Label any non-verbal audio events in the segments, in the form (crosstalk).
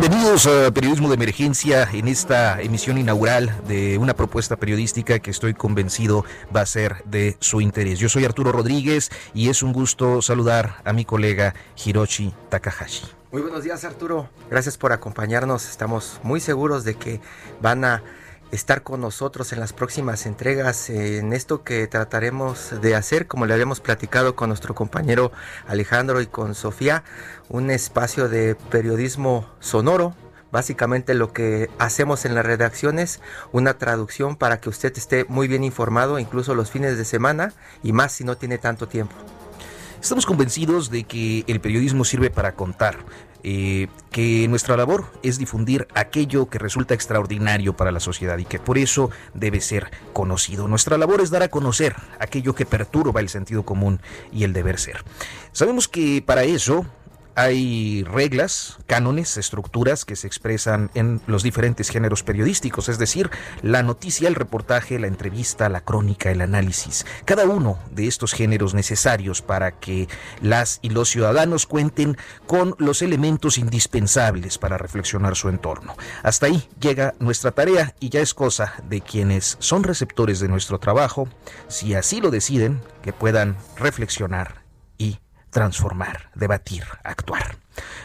Bienvenidos a Periodismo de Emergencia en esta emisión inaugural de una propuesta periodística que estoy convencido va a ser de su interés. Yo soy Arturo Rodríguez y es un gusto saludar a mi colega Hiroshi Takahashi. Muy buenos días Arturo, gracias por acompañarnos. Estamos muy seguros de que van a estar con nosotros en las próximas entregas en esto que trataremos de hacer, como le habíamos platicado con nuestro compañero Alejandro y con Sofía, un espacio de periodismo sonoro. Básicamente lo que hacemos en las redacciones, una traducción para que usted esté muy bien informado, incluso los fines de semana y más si no tiene tanto tiempo. Estamos convencidos de que el periodismo sirve para contar, eh, que nuestra labor es difundir aquello que resulta extraordinario para la sociedad y que por eso debe ser conocido. Nuestra labor es dar a conocer aquello que perturba el sentido común y el deber ser. Sabemos que para eso hay reglas, cánones, estructuras que se expresan en los diferentes géneros periodísticos, es decir, la noticia, el reportaje, la entrevista, la crónica, el análisis. Cada uno de estos géneros necesarios para que las y los ciudadanos cuenten con los elementos indispensables para reflexionar su entorno. Hasta ahí llega nuestra tarea y ya es cosa de quienes son receptores de nuestro trabajo, si así lo deciden, que puedan reflexionar transformar, debatir, actuar.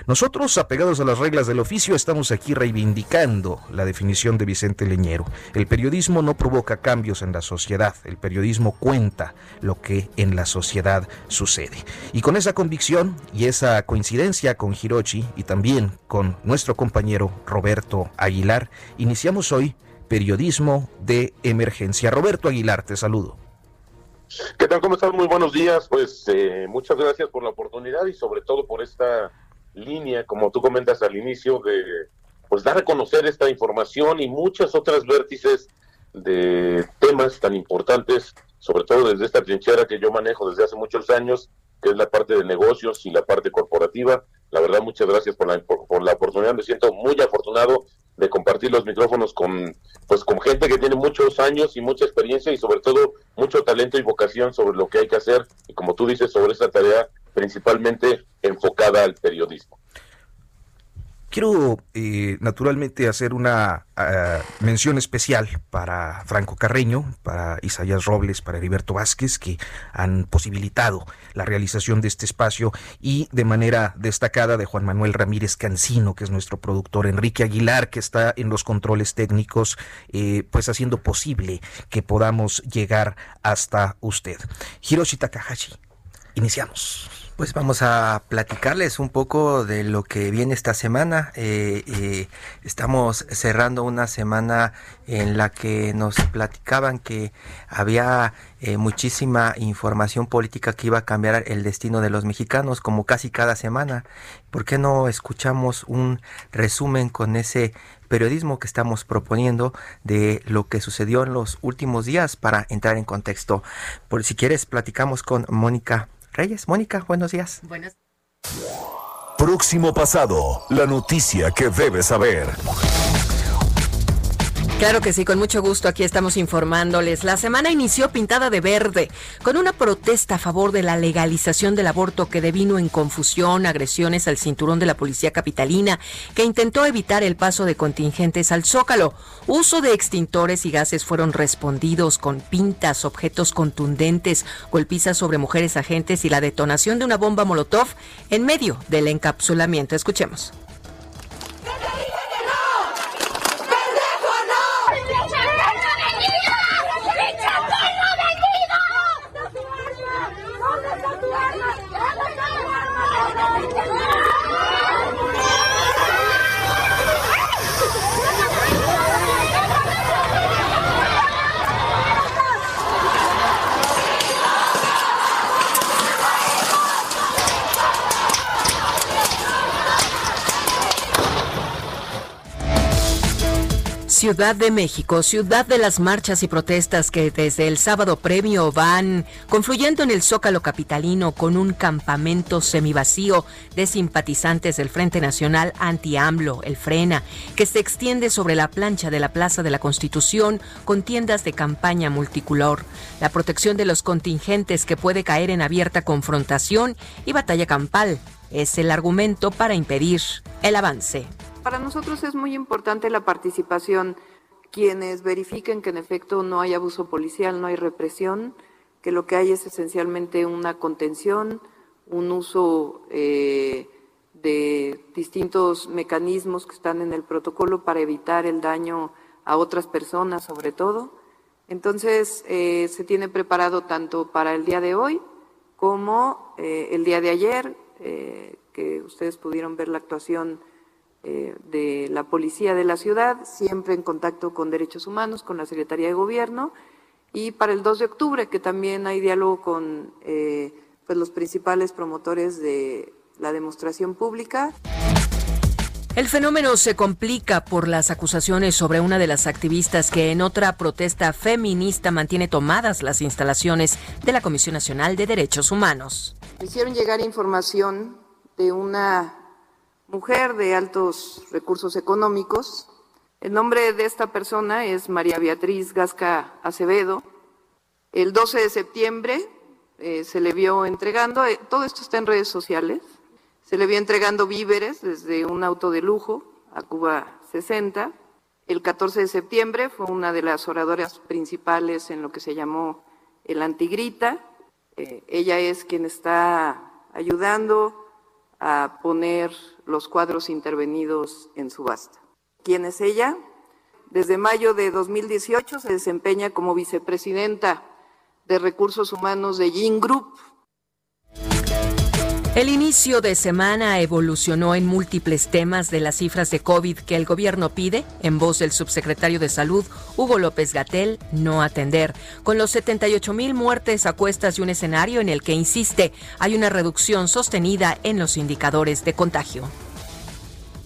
Nosotros, apegados a las reglas del oficio, estamos aquí reivindicando la definición de Vicente Leñero. El periodismo no provoca cambios en la sociedad, el periodismo cuenta lo que en la sociedad sucede. Y con esa convicción y esa coincidencia con Hirochi y también con nuestro compañero Roberto Aguilar, iniciamos hoy Periodismo de Emergencia. Roberto Aguilar, te saludo. ¿Qué tal? ¿Cómo estás? Muy buenos días. Pues eh, muchas gracias por la oportunidad y sobre todo por esta línea, como tú comentas al inicio, de pues dar a conocer esta información y muchas otras vértices de temas tan importantes, sobre todo desde esta trinchera que yo manejo desde hace muchos años, que es la parte de negocios y la parte corporativa. La verdad, muchas gracias por la, por la oportunidad. Me siento muy afortunado de compartir los micrófonos con pues con gente que tiene muchos años y mucha experiencia y sobre todo mucho talento y vocación sobre lo que hay que hacer y como tú dices sobre esta tarea principalmente enfocada al periodismo. Quiero eh, naturalmente hacer una uh, mención especial para Franco Carreño, para Isaías Robles, para Heriberto Vázquez, que han posibilitado la realización de este espacio y de manera destacada de Juan Manuel Ramírez Cancino, que es nuestro productor, Enrique Aguilar, que está en los controles técnicos, eh, pues haciendo posible que podamos llegar hasta usted. Hiroshi Takahashi, iniciamos. Pues vamos a platicarles un poco de lo que viene esta semana. Eh, eh, estamos cerrando una semana en la que nos platicaban que había eh, muchísima información política que iba a cambiar el destino de los mexicanos, como casi cada semana. ¿Por qué no escuchamos un resumen con ese periodismo que estamos proponiendo de lo que sucedió en los últimos días para entrar en contexto? Por si quieres, platicamos con Mónica Reyes. Mónica, buenos días. Buenos. Próximo pasado, la noticia que debes saber. Claro que sí, con mucho gusto aquí estamos informándoles. La semana inició pintada de verde, con una protesta a favor de la legalización del aborto que devino en confusión, agresiones al cinturón de la policía capitalina, que intentó evitar el paso de contingentes al zócalo. Uso de extintores y gases fueron respondidos con pintas, objetos contundentes, golpizas sobre mujeres agentes y la detonación de una bomba molotov en medio del encapsulamiento. Escuchemos. Ciudad de México, ciudad de las marchas y protestas que desde el sábado premio van confluyendo en el Zócalo capitalino con un campamento semivacío de simpatizantes del Frente Nacional Anti-AMLO, el Frena, que se extiende sobre la plancha de la Plaza de la Constitución con tiendas de campaña multicolor. La protección de los contingentes que puede caer en abierta confrontación y batalla campal es el argumento para impedir el avance. Para nosotros es muy importante la participación, quienes verifiquen que en efecto no hay abuso policial, no hay represión, que lo que hay es esencialmente una contención, un uso eh, de distintos mecanismos que están en el protocolo para evitar el daño a otras personas sobre todo. Entonces, eh, se tiene preparado tanto para el día de hoy como eh, el día de ayer, que ustedes pudieron ver la actuación eh, de la policía de la ciudad, siempre en contacto con derechos humanos, con la Secretaría de Gobierno, y para el 2 de octubre, que también hay diálogo con eh, pues los principales promotores de la demostración pública. El fenómeno se complica por las acusaciones sobre una de las activistas que en otra protesta feminista mantiene tomadas las instalaciones de la Comisión Nacional de Derechos Humanos. Hicieron llegar información de una mujer de altos recursos económicos. El nombre de esta persona es María Beatriz Gasca Acevedo. El 12 de septiembre eh, se le vio entregando, eh, todo esto está en redes sociales, se le vio entregando víveres desde un auto de lujo a Cuba 60. El 14 de septiembre fue una de las oradoras principales en lo que se llamó el Antigrita. Eh, ella es quien está ayudando a poner los cuadros intervenidos en subasta. ¿Quién es ella? Desde mayo de 2018 se desempeña como vicepresidenta de Recursos Humanos de Yin Group, el inicio de semana evolucionó en múltiples temas de las cifras de COVID que el gobierno pide, en voz del subsecretario de Salud, Hugo López Gatel, no atender. Con los 78 mil muertes a cuestas de un escenario en el que, insiste, hay una reducción sostenida en los indicadores de contagio.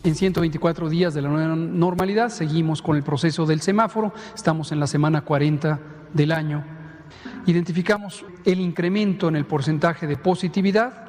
En 124 días de la nueva normalidad seguimos con el proceso del semáforo, estamos en la semana 40 del año. Identificamos el incremento en el porcentaje de positividad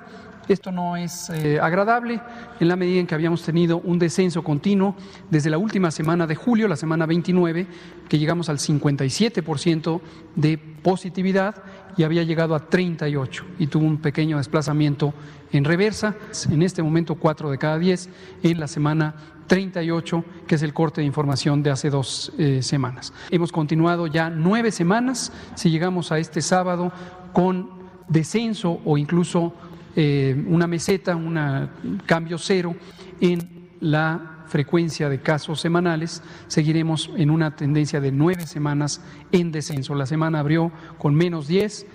esto no es eh, agradable en la medida en que habíamos tenido un descenso continuo desde la última semana de julio, la semana 29, que llegamos al 57% de positividad y había llegado a 38 y tuvo un pequeño desplazamiento en reversa. En este momento 4 de cada 10 en la semana 38, que es el corte de información de hace dos eh, semanas. Hemos continuado ya nueve semanas, si llegamos a este sábado con descenso o incluso eh, una meseta, un cambio cero en la frecuencia de casos semanales, seguiremos en una tendencia de nueve semanas en descenso. La semana abrió con menos 10.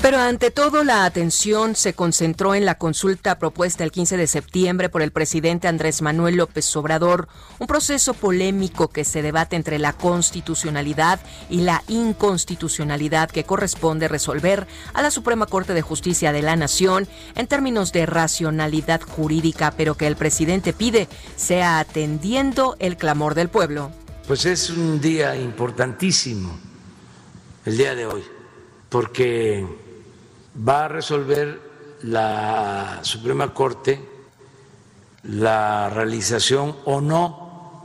Pero ante todo la atención se concentró en la consulta propuesta el 15 de septiembre por el presidente Andrés Manuel López Obrador, un proceso polémico que se debate entre la constitucionalidad y la inconstitucionalidad que corresponde resolver a la Suprema Corte de Justicia de la Nación en términos de racionalidad jurídica, pero que el presidente pide sea atendiendo el clamor del pueblo. Pues es un día importantísimo el día de hoy, porque va a resolver la Suprema Corte la realización o no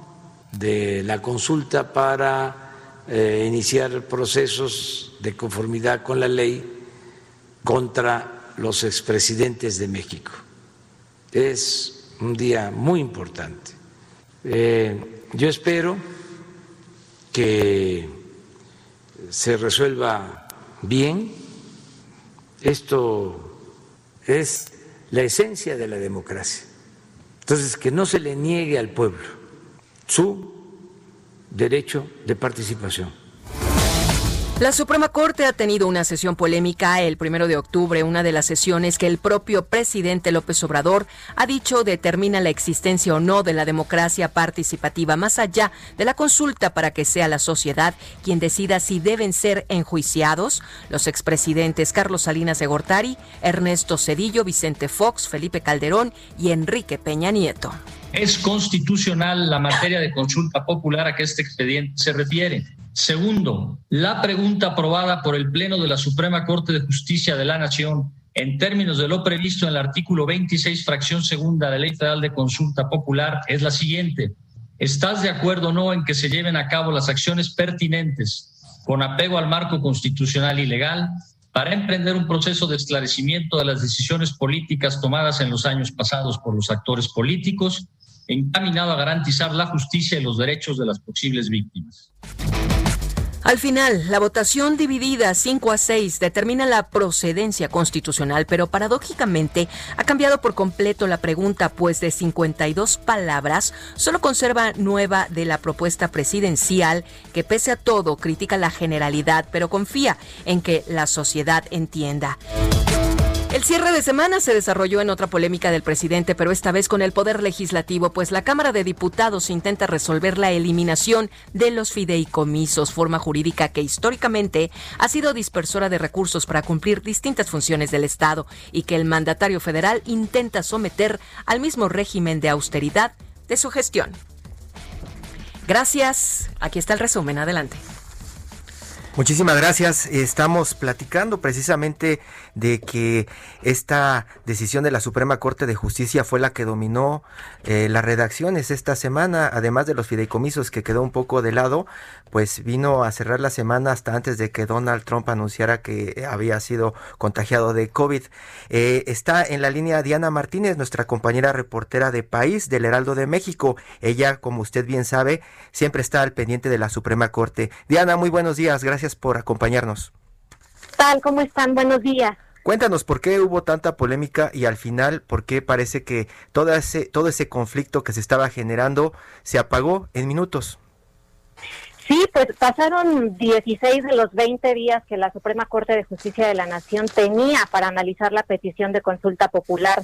de la consulta para eh, iniciar procesos de conformidad con la ley contra los expresidentes de México. Es un día muy importante. Eh, yo espero que se resuelva bien esto es la esencia de la democracia. Entonces, que no se le niegue al pueblo su derecho de participación. La Suprema Corte ha tenido una sesión polémica el primero de octubre, una de las sesiones que el propio presidente López Obrador ha dicho determina la existencia o no de la democracia participativa, más allá de la consulta para que sea la sociedad quien decida si deben ser enjuiciados los expresidentes Carlos Salinas de Gortari, Ernesto Cedillo, Vicente Fox, Felipe Calderón y Enrique Peña Nieto. Es constitucional la materia de consulta popular a que este expediente se refiere. Segundo, la pregunta aprobada por el Pleno de la Suprema Corte de Justicia de la Nación en términos de lo previsto en el artículo 26, fracción segunda de la Ley Federal de Consulta Popular es la siguiente. ¿Estás de acuerdo o no en que se lleven a cabo las acciones pertinentes con apego al marco constitucional y legal para emprender un proceso de esclarecimiento de las decisiones políticas tomadas en los años pasados por los actores políticos, encaminado a garantizar la justicia y los derechos de las posibles víctimas? Al final, la votación dividida 5 a 6 determina la procedencia constitucional, pero paradójicamente ha cambiado por completo la pregunta, pues de 52 palabras solo conserva nueva de la propuesta presidencial, que pese a todo critica la generalidad, pero confía en que la sociedad entienda. El cierre de semana se desarrolló en otra polémica del presidente, pero esta vez con el Poder Legislativo, pues la Cámara de Diputados intenta resolver la eliminación de los fideicomisos, forma jurídica que históricamente ha sido dispersora de recursos para cumplir distintas funciones del Estado y que el mandatario federal intenta someter al mismo régimen de austeridad de su gestión. Gracias. Aquí está el resumen. Adelante. Muchísimas gracias. Estamos platicando precisamente de que esta decisión de la Suprema Corte de Justicia fue la que dominó eh, las redacciones esta semana, además de los fideicomisos que quedó un poco de lado, pues vino a cerrar la semana hasta antes de que Donald Trump anunciara que había sido contagiado de COVID. Eh, está en la línea Diana Martínez, nuestra compañera reportera de País del Heraldo de México. Ella, como usted bien sabe, siempre está al pendiente de la Suprema Corte. Diana, muy buenos días. Gracias por acompañarnos. Tal, ¿cómo están? Buenos días. Cuéntanos por qué hubo tanta polémica y al final por qué parece que todo ese, todo ese conflicto que se estaba generando se apagó en minutos. Sí, pues pasaron 16 de los 20 días que la Suprema Corte de Justicia de la Nación tenía para analizar la petición de consulta popular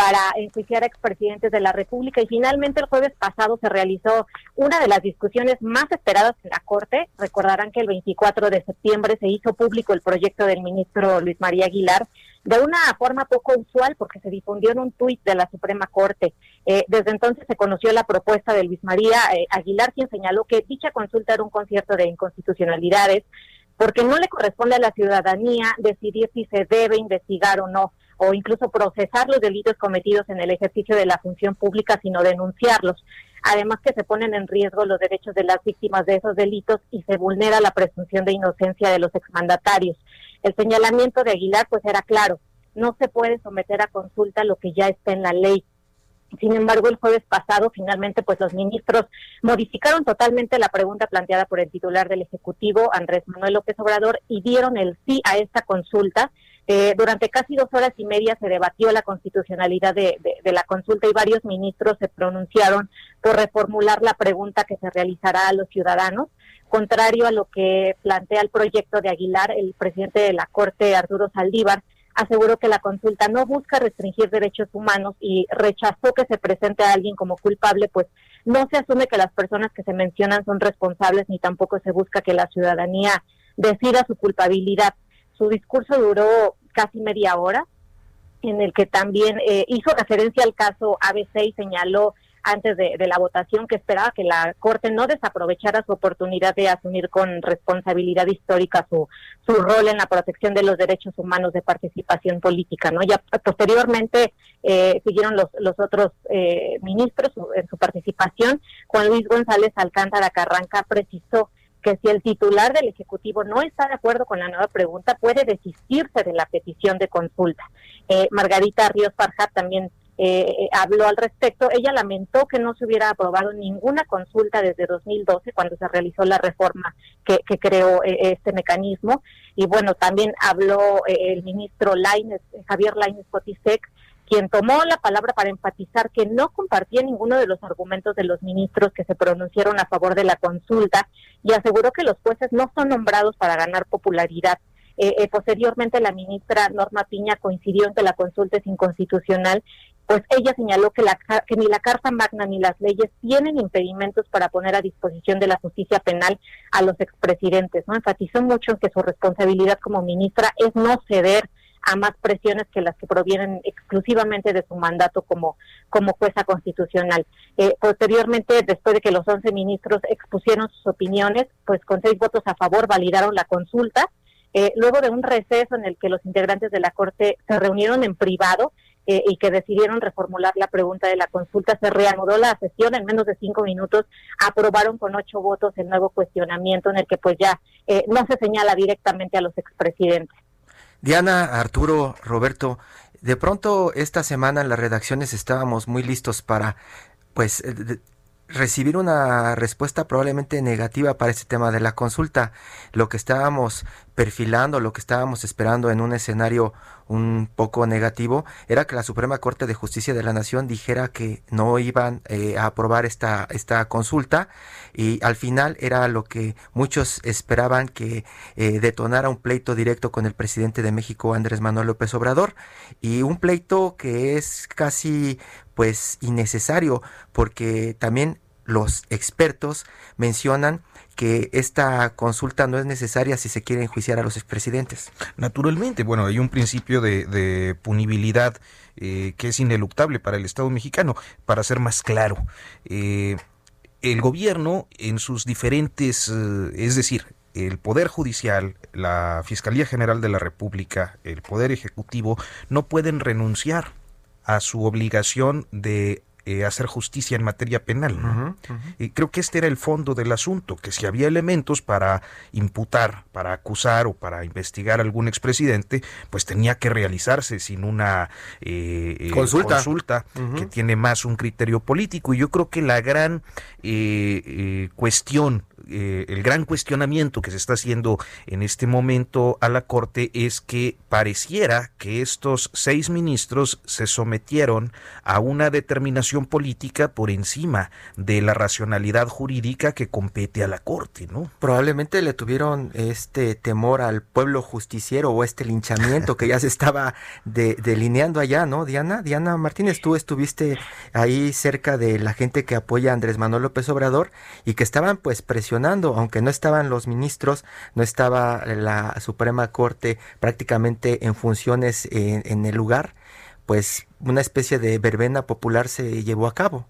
para enjuiciar a expresidentes de la República y finalmente el jueves pasado se realizó una de las discusiones más esperadas en la Corte. Recordarán que el 24 de septiembre se hizo público el proyecto del ministro Luis María Aguilar de una forma poco usual porque se difundió en un tuit de la Suprema Corte. Eh, desde entonces se conoció la propuesta de Luis María eh, Aguilar, quien señaló que dicha consulta era un concierto de inconstitucionalidades porque no le corresponde a la ciudadanía decidir si se debe investigar o no o incluso procesar los delitos cometidos en el ejercicio de la función pública, sino denunciarlos. Además que se ponen en riesgo los derechos de las víctimas de esos delitos y se vulnera la presunción de inocencia de los exmandatarios. El señalamiento de Aguilar pues era claro, no se puede someter a consulta lo que ya está en la ley. Sin embargo, el jueves pasado, finalmente, pues los ministros modificaron totalmente la pregunta planteada por el titular del Ejecutivo, Andrés Manuel López Obrador, y dieron el sí a esta consulta, eh, durante casi dos horas y media se debatió la constitucionalidad de, la consulta y varios ministros se pronunciaron por reformular la pregunta que se realizará a los ciudadanos. Contrario a lo que plantea el proyecto de Aguilar, el presidente de la Corte, Arturo Saldívar, aseguró que la consulta no busca restringir derechos humanos y rechazó que se presente a alguien como culpable, pues no se asume que las personas que se mencionan son responsables ni tampoco se busca que la ciudadanía decida su culpabilidad. Su discurso duró casi media hora, en el que también eh, hizo referencia al caso ABC y señaló antes de, la votación que esperaba que la Corte no desaprovechara su oportunidad de asumir con responsabilidad histórica su, su rol en la protección de los derechos humanos de participación política. ¿no? Ya posteriormente eh, siguieron los, los otros eh, ministros en su participación. Juan Luis González Alcántara Carranca precisó que si el titular del Ejecutivo no está de acuerdo con la nueva pregunta, puede desistirse de la petición de consulta. Eh, Margarita Ríos Farjat también eh, habló al respecto. Ella lamentó que no se hubiera aprobado ninguna consulta desde 2012, cuando se realizó la reforma que, creó eh, este mecanismo. Y bueno, también habló el ministro Laines, Javier Laines Potisek, quien tomó la palabra para enfatizar que no compartía ninguno de los argumentos de los ministros que se pronunciaron a favor de la consulta y aseguró que los jueces no son nombrados para ganar popularidad. Eh, eh, posteriormente, la ministra Norma Piña coincidió en que la consulta es inconstitucional, pues ella señaló que, la, que ni la Carta Magna ni las leyes tienen impedimentos para poner a disposición de la justicia penal a los expresidentes. ¿no? Enfatizó mucho en que su responsabilidad como ministra es no ceder a más presiones que las que provienen exclusivamente de su mandato como, como jueza constitucional. Eh, posteriormente, después de que los 11 ministros expusieron sus opiniones, pues con seis votos a favor validaron la consulta. Eh, luego de un receso en el que los integrantes de la Corte se reunieron en privado eh, y que decidieron reformular la pregunta de la consulta, se reanudó la sesión en menos de cinco minutos, aprobaron con ocho votos el nuevo cuestionamiento en el que pues ya no se señala directamente a los expresidentes. Diana, Arturo, Roberto, de pronto esta semana en las redacciones estábamos muy listos para pues eh, recibir una respuesta probablemente negativa para este tema de la consulta. Lo que estábamos perfilando, lo que estábamos esperando en un escenario un poco negativo, era que la Suprema Corte de Justicia de la Nación dijera que no iban eh, a aprobar esta, esta consulta y al final era lo que muchos esperaban que eh, detonara un pleito directo con el presidente de México, Andrés Manuel López Obrador, y un pleito que es casi pues innecesario porque también los expertos mencionan que esta consulta no es necesaria si se quiere enjuiciar a los expresidentes. Naturalmente, bueno, hay un principio de, punibilidad eh, que es ineluctable para el Estado mexicano. Para ser más claro, eh, el gobierno en sus diferentes, eh, es decir, el Poder Judicial, la Fiscalía General de la República, el Poder Ejecutivo, no pueden renunciar a su obligación de eh, hacer justicia en materia penal. Y creo que este era el fondo del asunto, que si había elementos para imputar, para acusar o para investigar a algún expresidente, pues tenía que realizarse sin una eh, eh, consulta, que tiene más un criterio político. Y yo creo que la gran cuestión eh, el gran cuestionamiento que se está haciendo en este momento a la Corte es que pareciera que estos seis ministros se sometieron a una determinación política por encima de la racionalidad jurídica que compete a la Corte, ¿no? Probablemente le tuvieron este temor al pueblo justiciero o este linchamiento que ya se estaba delineando allá, ¿no, Diana? Diana Martínez, tú estuviste ahí cerca de la gente que apoya a Andrés Manuel López Obrador y que estaban pues presionando aunque no estaban los ministros, no estaba la Suprema Corte prácticamente en funciones en, el lugar, pues una especie de verbena popular se llevó a cabo.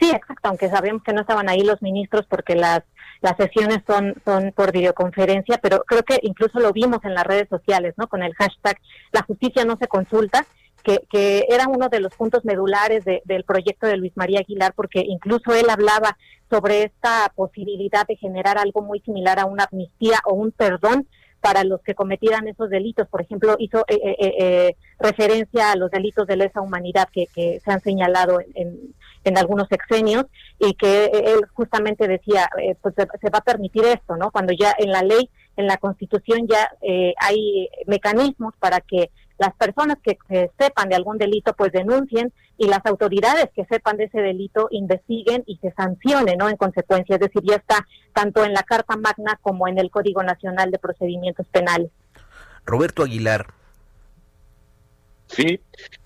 Sí, exacto, aunque sabemos que no estaban ahí los ministros porque las las sesiones son son por videoconferencia, pero creo que incluso lo vimos en las redes sociales, ¿no? Con el hashtag la justicia no se consulta que, era uno de los puntos medulares del proyecto de Luis María Aguilar, porque incluso él hablaba sobre esta posibilidad de generar algo muy similar a una amnistía o un perdón para los que cometieran esos delitos. Por ejemplo, hizo eh, eh, eh, referencia a los delitos de lesa humanidad que, se han señalado en, algunos sexenios y que él justamente decía, pues se, va a permitir esto, ¿no? Cuando ya en la ley, en la Constitución ya hay mecanismos para que las personas que, sepan de algún delito pues denuncien y las autoridades que sepan de ese delito investiguen y se sancionen, ¿no? En consecuencia, es decir, ya está tanto en la Carta Magna como en el Código Nacional de Procedimientos Penales. Roberto Aguilar. Sí,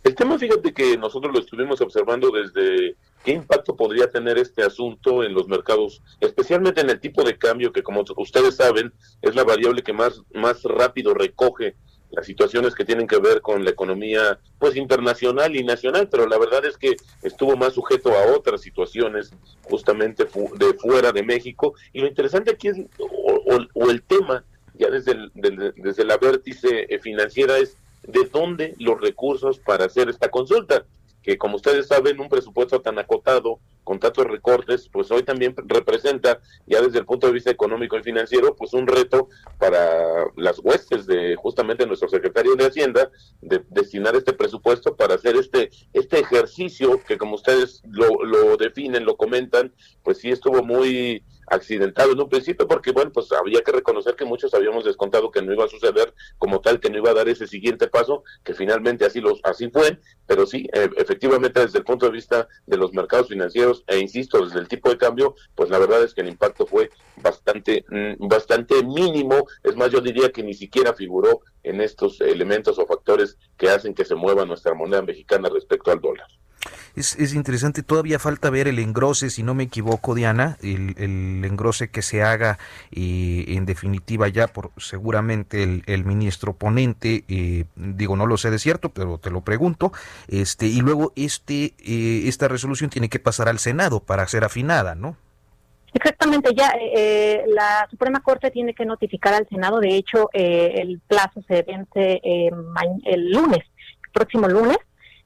el tema fíjate que nosotros lo estuvimos observando desde qué impacto podría tener este asunto en los mercados, especialmente en el tipo de cambio que como ustedes saben es la variable que más, más rápido recoge las situaciones que tienen que ver con la economía pues internacional y nacional, pero la verdad es que estuvo más sujeto a otras situaciones justamente de fuera de México. Y lo interesante aquí es o, el tema ya desde desde la vértice eh, financiera es de dónde los recursos para hacer esta consulta que como ustedes saben, un presupuesto tan acotado, con tantos recortes, pues hoy también representa, ya desde el punto de vista económico y financiero, pues un reto para las huestes de justamente nuestro secretario de Hacienda, de destinar este presupuesto para hacer este, este ejercicio que como ustedes lo, lo definen, lo comentan, pues sí estuvo muy accidentado en un principio, porque bueno, pues había que reconocer que muchos habíamos descontado que no iba a suceder como tal, que no iba a dar ese siguiente paso, que finalmente así los así fue, pero sí, e, efectivamente desde el punto de vista de los mercados financieros e insisto desde el tipo de cambio, pues la verdad es que el impacto fue bastante mm, bastante mínimo, es más yo diría que ni siquiera figuró en estos elementos o factores que hacen que se mueva nuestra moneda mexicana respecto al dólar. Es, es, interesante, todavía falta ver el engrose, si no me equivoco, Diana, el, el engrose que se haga y en definitiva ya por seguramente el, el ministro ponente, eh, digo, no lo sé de cierto, pero te lo pregunto, este y luego este eh, esta resolución tiene que pasar al Senado para ser afinada, ¿no? Exactamente, ya eh, la Suprema Corte tiene que notificar al Senado, de hecho el plazo se vence el lunes, próximo lunes,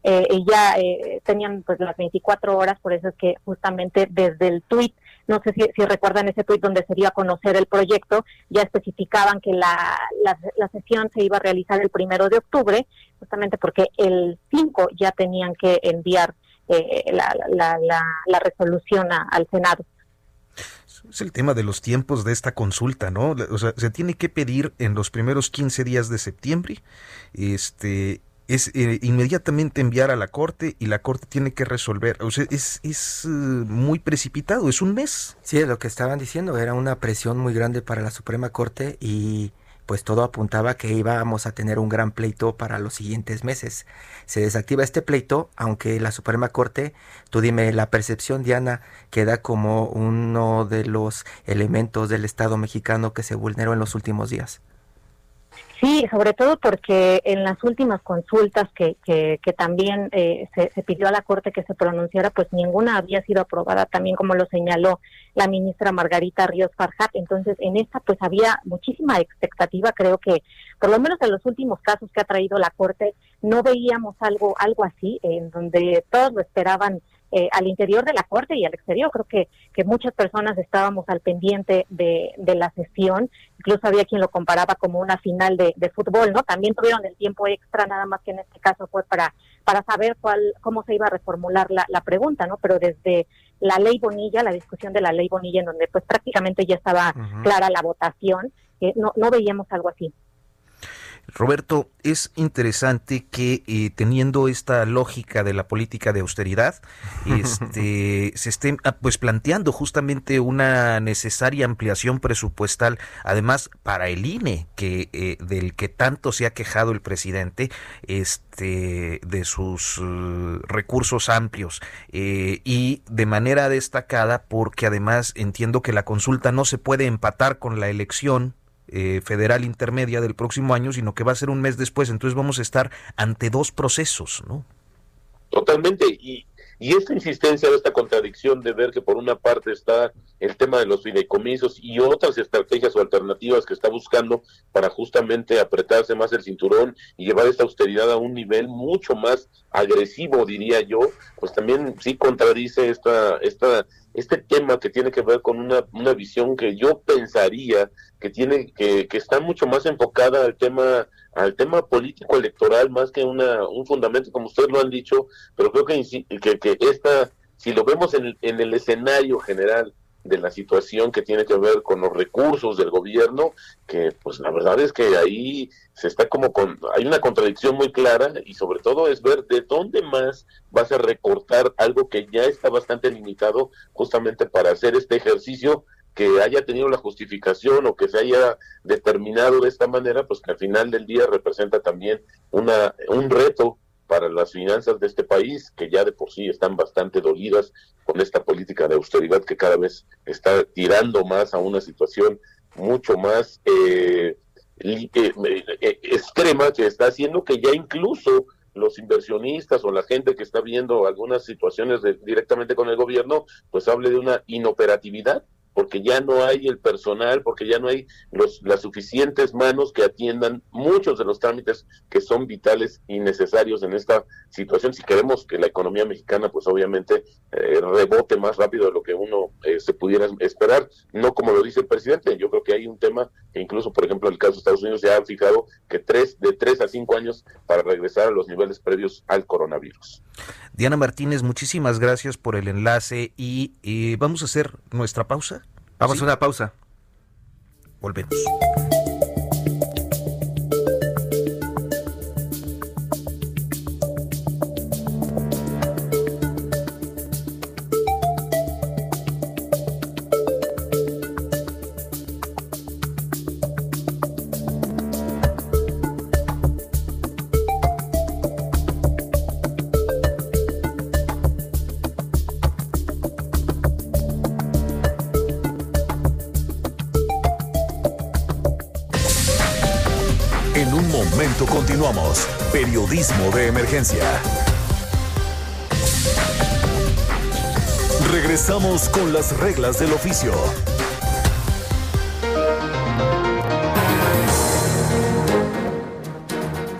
eh, ya eh, tenían pues las 24 horas, por eso es que justamente desde el tuit, no sé si, recuerdan ese tuit donde se dio a conocer el proyecto, ya especificaban que la, la, sesión se iba a realizar el primero de octubre, justamente porque el 5 ya tenían que enviar eh, la, la, resolución al Senado. Es el tema de los tiempos de esta consulta, ¿no? O sea, se tiene que pedir en los primeros 15 días de septiembre, este, es eh, inmediatamente enviar a la corte y la corte tiene que resolver. O sea, es, es uh, muy precipitado, es un mes. Sí, es lo que estaban diciendo, era una presión muy grande para la Suprema Corte y pues todo apuntaba que íbamos a tener un gran pleito para los siguientes meses. Se desactiva este pleito, aunque la Suprema Corte, tú dime, la percepción, Diana, queda como uno de los elementos del Estado mexicano que se vulneró en los últimos días. Sí, sobre todo porque en las últimas consultas que, que, también eh, se, pidió a la Corte que se pronunciara, pues ninguna había sido aprobada, también como lo señaló la ministra Margarita Ríos Farjat. Entonces, en esta pues había muchísima expectativa, creo que por lo menos en los últimos casos que ha traído la Corte, no veíamos algo, algo así, en donde todos lo esperaban eh, al interior de la Corte y al exterior. Creo que, que muchas personas estábamos al pendiente de, de la sesión, incluso había quien lo comparaba como una final de, de, fútbol, ¿no? También tuvieron el tiempo extra, nada más que en este caso fue para, para saber cuál, cómo se iba a reformular la, la pregunta, ¿no? Pero desde la ley Bonilla, la discusión de la ley Bonilla, en donde pues prácticamente ya estaba clara la votación, eh, no, no veíamos algo así. Roberto, es interesante que eh, teniendo esta lógica de la política de austeridad, (laughs) este, se esté ah, pues planteando justamente una necesaria ampliación presupuestal, además para el INE, que eh, del que tanto se ha quejado el presidente, este, de sus uh, recursos amplios eh, y de manera destacada porque además entiendo que la consulta no se puede empatar con la elección eh, federal intermedia del próximo año, sino que va a ser un mes después. Entonces vamos a estar ante dos procesos, ¿no? Totalmente. Y, y esta insistencia, esta contradicción de ver que por una parte está el tema de los fideicomisos y otras estrategias o alternativas que está buscando para justamente apretarse más el cinturón y llevar esta austeridad a un nivel mucho más agresivo, diría yo, pues también sí contradice esta, esta este tema que tiene que ver con una, una visión que yo pensaría que tiene que, que está mucho más enfocada al tema al tema político electoral más que una un fundamento como ustedes lo han dicho pero creo que que, esta si lo vemos en, en el escenario general de la situación que tiene que ver con los recursos del gobierno, que pues la verdad es que ahí se está como con, hay una contradicción muy clara y sobre todo es ver de dónde más vas a recortar algo que ya está bastante limitado justamente para hacer este ejercicio que haya tenido la justificación o que se haya determinado de esta manera, pues que al final del día representa también una un reto para las finanzas de este país, que ya de por sí están bastante dolidas con esta política de austeridad que cada vez está tirando más a una situación mucho más eh, eh, eh, extrema, que está haciendo que ya incluso los inversionistas o la gente que está viendo algunas situaciones directamente con el gobierno, pues hable de una inoperatividad porque ya no hay el personal, porque ya no hay los, las suficientes manos que atiendan muchos de los trámites que son vitales y necesarios en esta situación. Si queremos que la economía mexicana, pues obviamente eh, rebote más rápido de lo que uno eh, se pudiera esperar, no como lo dice el presidente. Yo creo que hay un tema que incluso, por ejemplo, en el caso de Estados Unidos ya han fijado que tres, de tres a cinco años para regresar a los niveles previos al coronavirus. Diana Martínez, muchísimas gracias por el enlace y vamos a hacer nuestra pausa Vamos a una pausa. Volvemos. Regresamos con las reglas del oficio.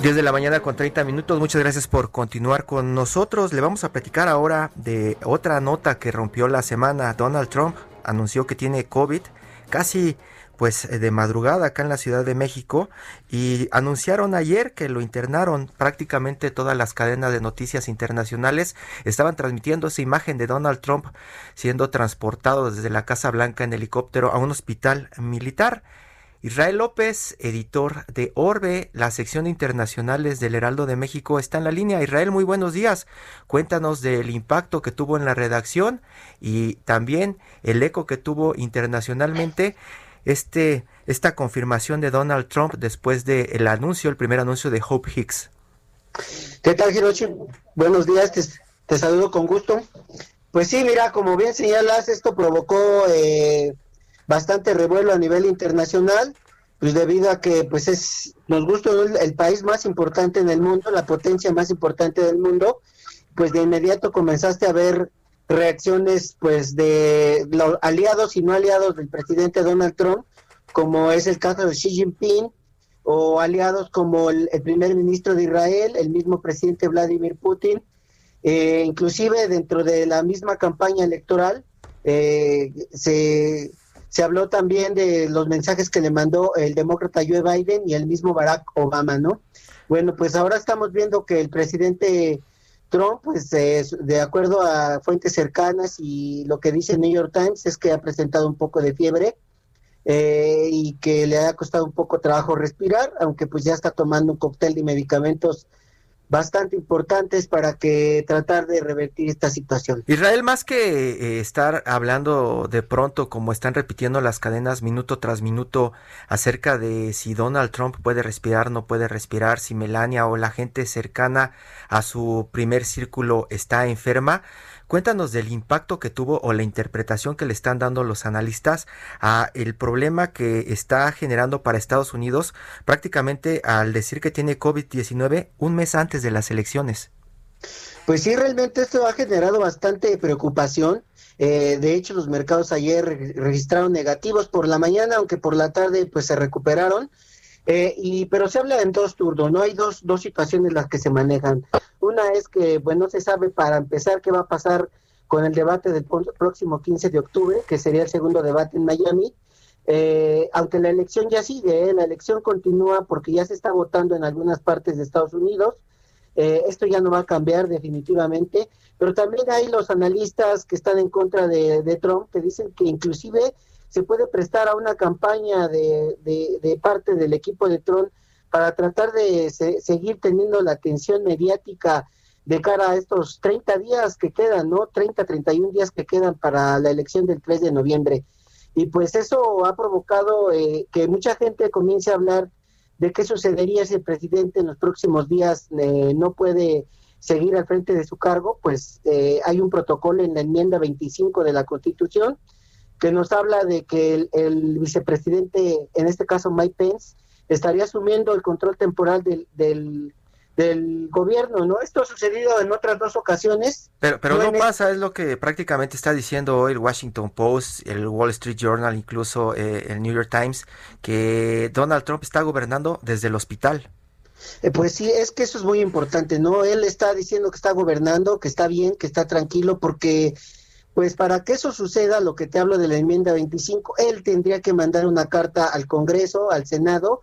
Desde la mañana con 30 minutos, muchas gracias por continuar con nosotros. Le vamos a platicar ahora de otra nota que rompió la semana. Donald Trump anunció que tiene COVID. Casi pues eh, de madrugada acá en la Ciudad de México y anunciaron ayer que lo internaron prácticamente todas las cadenas de noticias internacionales estaban transmitiendo esa imagen de Donald Trump siendo transportado desde la Casa Blanca en helicóptero a un hospital militar. Israel López, editor de Orbe, la sección internacionales del Heraldo de México, está en la línea. Israel, muy buenos días. Cuéntanos del impacto que tuvo en la redacción y también el eco que tuvo internacionalmente este, esta confirmación de Donald Trump después del anuncio, el primer anuncio de Hope Hicks. ¿Qué tal, Hiroshi? Buenos días, te, saludo con gusto. Pues sí, mira, como bien señalas, esto provocó eh, bastante revuelo a nivel internacional, pues debido a que pues es, nos gusta el, país más importante en el mundo, la potencia más importante del mundo, pues de inmediato comenzaste a ver reacciones pues de los aliados y no aliados del presidente Donald Trump, como es el caso de Xi Jinping, o aliados como el, primer ministro de Israel, el mismo presidente Vladimir Putin, eh, inclusive dentro de la misma campaña electoral eh, se, se habló también de los mensajes que le mandó el demócrata Joe Biden y el mismo Barack Obama, ¿no? Bueno, pues ahora estamos viendo que el presidente Trump, pues de acuerdo a fuentes cercanas y lo que dice el New York Times es que ha presentado un poco de fiebre eh, y que le ha costado un poco trabajo respirar, aunque pues ya está tomando un cóctel de medicamentos bastante importantes para que tratar de revertir esta situación. Israel, más que eh, estar hablando de pronto, como están repitiendo las cadenas minuto tras minuto, acerca de si Donald Trump puede respirar, no puede respirar, si Melania o la gente cercana a su primer círculo está enferma, Cuéntanos del impacto que tuvo o la interpretación que le están dando los analistas a el problema que está generando para Estados Unidos prácticamente al decir que tiene COVID-19 un mes antes de las elecciones. Pues sí, realmente esto ha generado bastante preocupación. Eh, de hecho, los mercados ayer registraron negativos por la mañana, aunque por la tarde pues se recuperaron. Eh, y, pero se habla en dos turnos, ¿no? Hay dos, dos situaciones las que se manejan. Una es que, bueno, no se sabe para empezar qué va a pasar con el debate del próximo 15 de octubre, que sería el segundo debate en Miami. Eh, aunque la elección ya sigue, ¿eh? la elección continúa porque ya se está votando en algunas partes de Estados Unidos. esto ya no va a cambiar definitivamente, pero también hay los analistas que están en contra de Trump que dicen que inclusive se puede prestar a una campaña de, de, parte del equipo de Tron para tratar de seguir teniendo la atención mediática de cara a estos 30 días que quedan, ¿no? 30, 31 días que quedan para la elección del 3 de noviembre. Y pues eso ha provocado eh, que mucha gente comience a hablar de qué sucedería si el presidente en los próximos días eh, no puede seguir al frente de su cargo, pues eh, hay un protocolo en la enmienda 25 de la Constitución que nos habla de que el, vicepresidente, en este caso Mike Pence, estaría asumiendo el control temporal del, del, gobierno, ¿no? Esto ha sucedido en otras dos ocasiones. Pero, pero no, pasa, es lo que prácticamente está diciendo hoy el Washington Post, el Wall Street Journal, incluso eh, el New York Times, que Donald Trump está gobernando desde el hospital. Eh, pues sí, es que eso es muy importante, ¿no? Él está diciendo que está gobernando, que está bien, que está tranquilo, porque pues para que eso suceda, lo que te hablo de la enmienda 25, él tendría que mandar una carta al Congreso, al Senado,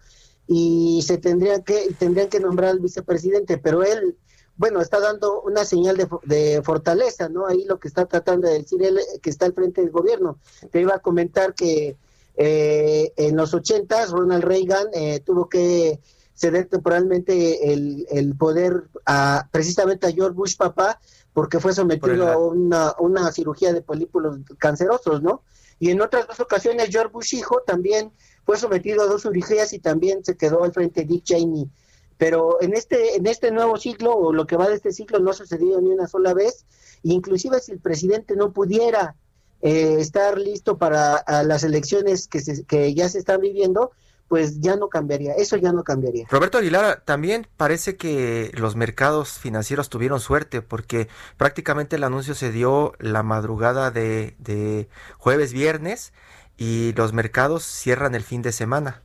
y se tendría que, tendrían que nombrar al vicepresidente, pero él bueno, está dando una señal de, fortaleza, ¿no? Ahí lo que está tratando de decir él, que está al frente del gobierno. Te iba a comentar que eh, en los ochentas Ronald Reagan eh, tuvo que ceder temporalmente el, el poder a, precisamente a George Bush papá porque fue sometido a una, una cirugía de polípulos cancerosos, ¿no? Y en otras dos ocasiones George Bush hijo también fue sometido a dos cirugías y también se quedó al frente de Dick Cheney. Pero en este en este nuevo ciclo o lo que va de este ciclo no ha sucedido ni una sola vez. Inclusive si el presidente no pudiera eh, estar listo para las elecciones que, que ya se están viviendo pues ya no cambiaría, eso ya no cambiaría. Roberto Aguilar, también parece que los mercados financieros tuvieron suerte porque prácticamente el anuncio se dio la madrugada de, de jueves, viernes y los mercados cierran el fin de semana.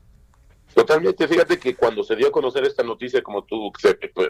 Totalmente, fíjate que cuando se dio a conocer esta noticia, como tú,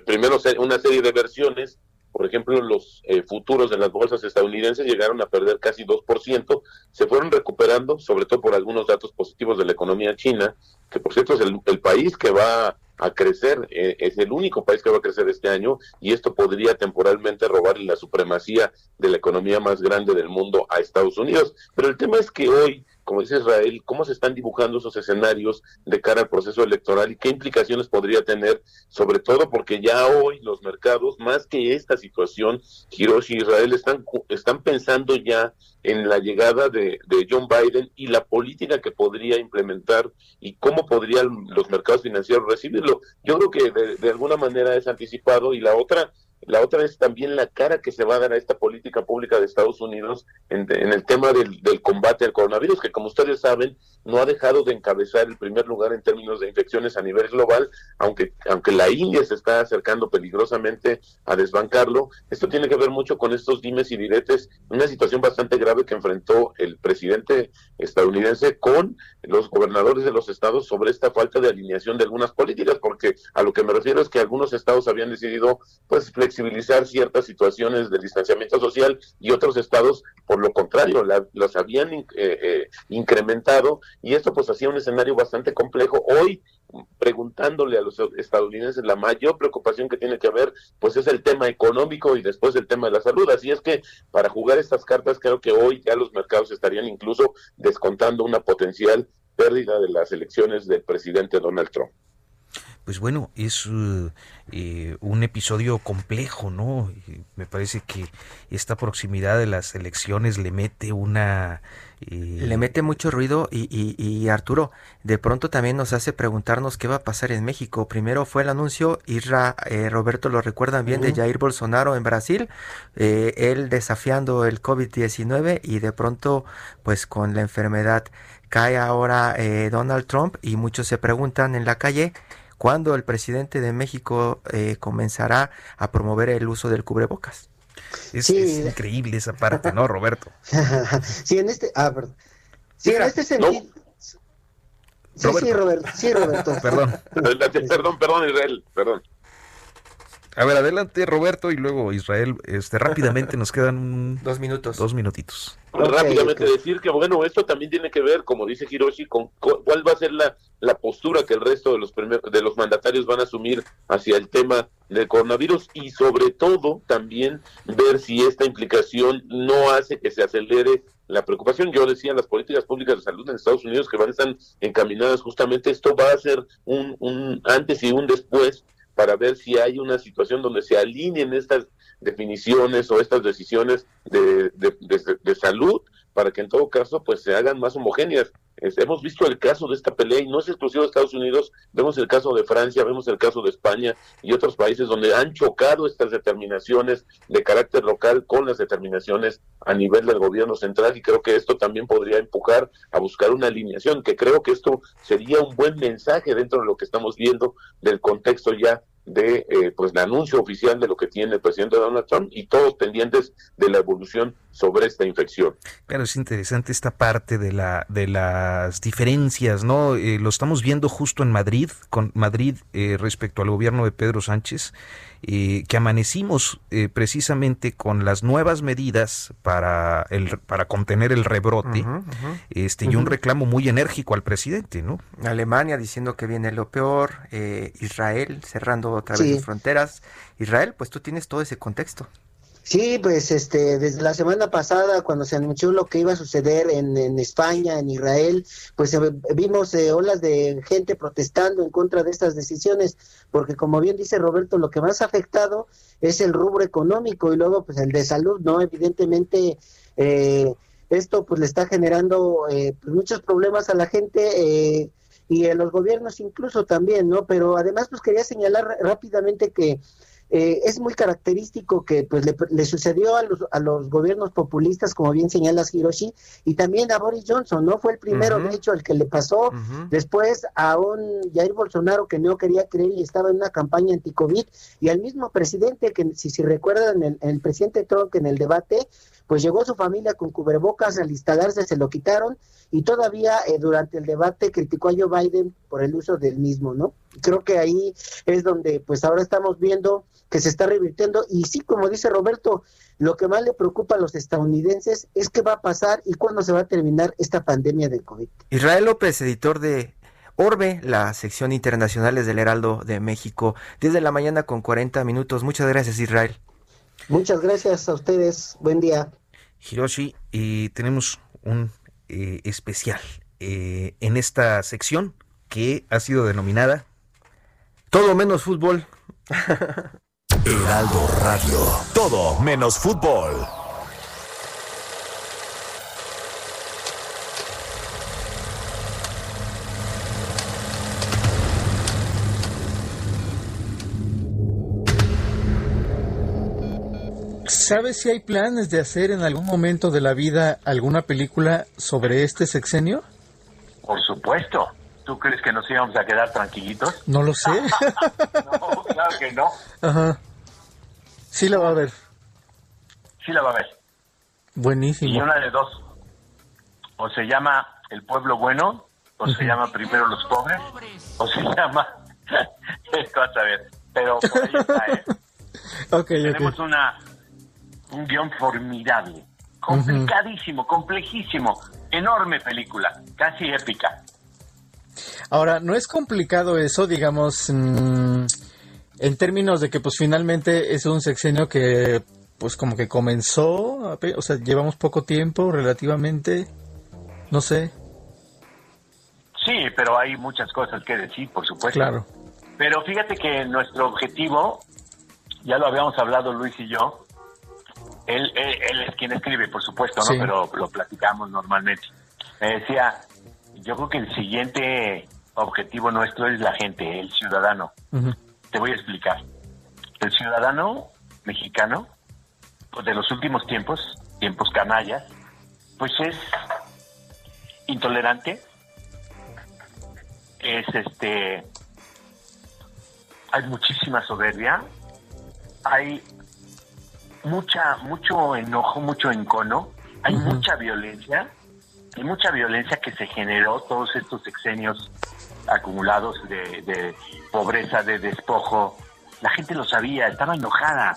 primero una serie de versiones, por ejemplo, los eh, futuros de las bolsas estadounidenses llegaron a perder casi 2%, se fueron recuperando, sobre todo por algunos datos positivos de la economía china, que por cierto es el, país que va a crecer, eh, es el único país que va a crecer este año y esto podría temporalmente robarle la supremacía de la economía más grande del mundo a Estados Unidos. Pero el tema es que hoy como dice Israel, cómo se están dibujando esos escenarios de cara al proceso electoral y qué implicaciones podría tener, sobre todo porque ya hoy los mercados, más que esta situación, Hiroshi y Israel están, están pensando ya en la llegada de, John Biden y la política que podría implementar y cómo podrían los mercados financieros recibirlo. Yo creo que de alguna manera es anticipado y la otra la otra es también la cara que se va a dar a esta política pública de Estados Unidos en, el tema del, combate al coronavirus, que como ustedes saben, no ha dejado de encabezar el primer lugar en términos de infecciones a nivel global, aunque, aunque la India se está acercando peligrosamente a desbancarlo. Esto tiene que ver mucho con estos dimes y diretes, una situación bastante grave que enfrentó el presidente estadounidense con los gobernadores de los estados sobre esta falta de alineación de algunas políticas, porque a lo que me refiero es que algunos estados habían decidido pues ciertas situaciones de distanciamiento social y otros estados, por lo contrario, las habían eh, eh, incrementado y esto pues hacía un escenario bastante complejo. Hoy, preguntándole a los estadounidenses, la mayor preocupación que tiene que haber pues es el tema económico y después el tema de la salud. Así es que para jugar estas cartas creo que hoy ya los mercados estarían incluso descontando una potencial pérdida de las elecciones del presidente Donald Trump pues bueno, es uh, eh, un episodio complejo, ¿no? Me parece que esta proximidad de las elecciones le mete una... Eh, le mete mucho ruido y, y, Arturo, de pronto también nos hace preguntarnos qué va a pasar en México. Primero fue el anuncio, Isra, eh, Roberto lo recuerdan bien, de Jair Bolsonaro en Brasil, él desafiando el COVID-19 y de pronto, pues con la enfermedad cae ahora Donald Trump y muchos se preguntan en la calle ¿Cuándo el presidente de México eh, comenzará a promover el uso del cubrebocas? Es, increíble esa parte, ¿no, Roberto? (laughs) sí, en este, ah, perdón. Sí, en este sentido. Sí, sí, Roberto. Sí, Roberto. (laughs) perdón. perdón, perdón, Israel, perdón. A ver, adelante Roberto y luego Israel. Este, rápidamente nos quedan (laughs) dos minutos. Dos minutitos. rápidamente decir que bueno, esto también tiene que ver, como dice Hiroshi, con cuál va a ser la, la postura que el resto de los primeros, de los mandatarios van a asumir hacia el tema del coronavirus y sobre todo también ver si esta implicación no hace que se acelere la preocupación. Yo decía, las políticas públicas de salud en Estados Unidos que van a estar encaminadas justamente, esto va a ser un, un antes y un después para ver si hay una situación donde se alineen estas definiciones o estas decisiones de, de, salud para que en todo caso pues se hagan más homogéneas. Hemos visto el caso de esta pelea y no es exclusivo de Estados Unidos, vemos el caso de Francia, vemos el caso de España y otros países donde han chocado estas determinaciones de carácter local con las determinaciones a nivel del gobierno central y creo que esto también podría empujar a buscar una alineación, que creo que esto sería un buen mensaje dentro de lo que estamos viendo del contexto ya de eh, pues el anuncio oficial de lo que tiene el presidente Donald Trump y todos pendientes de la evolución sobre esta infección. Claro, es interesante esta parte de la de las diferencias, ¿no? Eh, lo estamos viendo justo en Madrid, con Madrid eh, respecto al gobierno de Pedro Sánchez eh, que amanecimos eh, precisamente con las nuevas medidas para, el, para contener el rebrote Este, y un reclamo muy enérgico al presidente, ¿no? Alemania diciendo que viene lo peor, eh, Israel cerrando otra vez las fronteras. Israel, pues tú tienes todo ese contexto. Sí, pues este, desde la semana pasada, cuando se anunció lo que iba a suceder en, en España, en Israel, pues eh, vimos eh, olas de gente protestando en contra de estas decisiones, porque como bien dice Roberto, lo que más ha afectado es el rubro económico y luego pues el de salud, ¿no? Evidentemente, eh, esto pues le está generando pues, muchos problemas a la gente y a los gobiernos incluso también, ¿no? Pero además pues quería señalar rápidamente que eh, es muy característico que pues le, sucedió a los, a los gobiernos populistas, como bien señalas Hiroshi, y también a Boris Johnson, ¿no? Fue el primero, de hecho, el que le pasó. Después a un Jair Bolsonaro que no quería creer y estaba en una campaña anti-COVID, y al mismo presidente que, si, si recuerdan, el, el presidente Trump en el debate, pues llegó su familia con cubrebocas, al instalarse se lo quitaron y todavía eh, durante el debate criticó a Joe Biden por el uso del mismo, ¿no? Creo que ahí es donde pues ahora estamos viendo que se está revirtiendo y sí, como dice Roberto, lo que más le preocupa a los estadounidenses es qué va a pasar y cuándo se va a terminar esta pandemia del COVID. Israel López, editor de Orbe, la sección internacionales del Heraldo de México, desde la mañana con 40 minutos. Muchas gracias, Israel. Muchas gracias a ustedes. Buen día. Hiroshi, y tenemos un eh, especial eh, en esta sección que ha sido denominada Todo menos fútbol. Heraldo Radio. Todo menos fútbol. ¿Sabes si hay planes de hacer en algún momento de la vida alguna película sobre este sexenio? Por supuesto. ¿Tú crees que nos íbamos a quedar tranquilitos? No lo sé. (laughs) no, claro que no. Ajá. Sí la va a ver. Sí la va a ver. Buenísimo. Y una de dos. O se llama El Pueblo Bueno, o se llama Primero los Pobres, o se llama... (laughs) Esto a saber. Pero por ahí está, ¿eh? (laughs) Okay, Tenemos una un guion formidable, complicadísimo, complejísimo, enorme película, casi épica. Ahora, no es complicado eso, digamos, mm, en términos de que pues finalmente es un sexenio que pues como que comenzó, o sea, llevamos poco tiempo relativamente, no sé. Sí, pero hay muchas cosas que decir, por supuesto. Claro. Pero fíjate que nuestro objetivo, ya lo habíamos hablado Luis y yo, él, él, es quien escribe, por supuesto, ¿no? Pero lo platicamos normalmente. Me decía, yo creo que el siguiente objetivo nuestro es la gente, el ciudadano. Te voy a explicar. El ciudadano mexicano, pues de los últimos tiempos, tiempos canallas, pues es intolerante, es este, hay muchísima soberbia, hay mucha, mucho enojo, mucho encono, hay mucha violencia, hay mucha violencia que se generó todos estos sexenios acumulados de, pobreza, de despojo. La gente lo sabía, estaba enojada